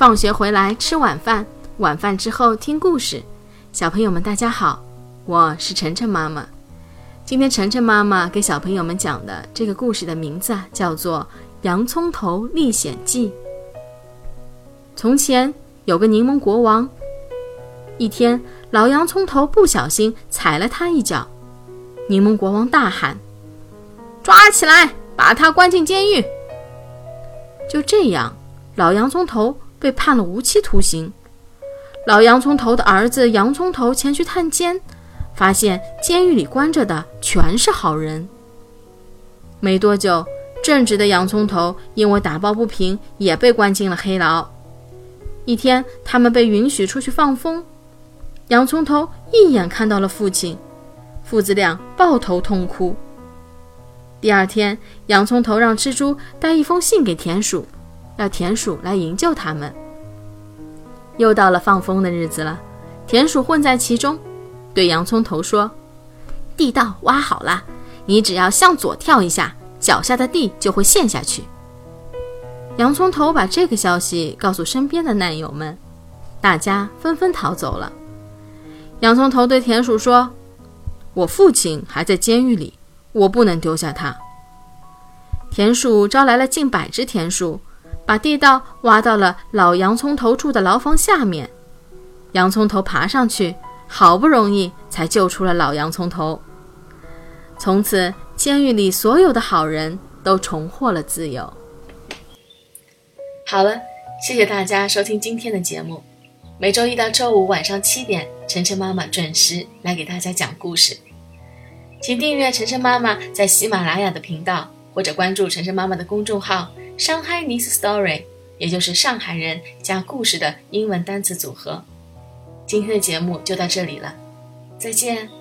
放学回来吃晚饭，晚饭之后听故事。小朋友们，大家好，我是晨晨妈妈。今天晨晨妈妈给小朋友们讲的这个故事的名字，叫做《洋葱头历险记》。从前有个柠檬国王，一天老洋葱头不小心踩了他一脚，柠檬国王大喊：“抓起来，把他关进监狱！”就这样，老洋葱头。被判了无期徒刑。老洋葱头的儿子洋葱头前去探监，发现监狱里关着的全是好人。没多久，正直的洋葱头因为打抱不平，也被关进了黑牢。一天，他们被允许出去放风，洋葱头一眼看到了父亲，父子俩抱头痛哭。第二天，洋葱头让蜘蛛带一封信给田鼠。要田鼠来营救他们。又到了放风的日子了，田鼠混在其中，对洋葱头说：“地道挖好了，你只要向左跳一下，脚下的地就会陷下去。”洋葱头把这个消息告诉身边的难友们，大家纷纷逃走了。洋葱头对田鼠说：“我父亲还在监狱里，我不能丢下他。”田鼠招来了近百只田鼠。把地道挖到了老洋葱头住的牢房下面，洋葱头爬上去，好不容易才救出了老洋葱头。从此，监狱里所有的好人都重获了自由。好了，谢谢大家收听今天的节目。每周一到周五晚上七点，晨晨妈妈准时来给大家讲故事。请订阅晨晨妈妈在喜马拉雅的频道，或者关注晨晨妈妈的公众号。Shanghainese Story，也就是上海人加故事的英文单词组合。今天的节目就到这里了，再见。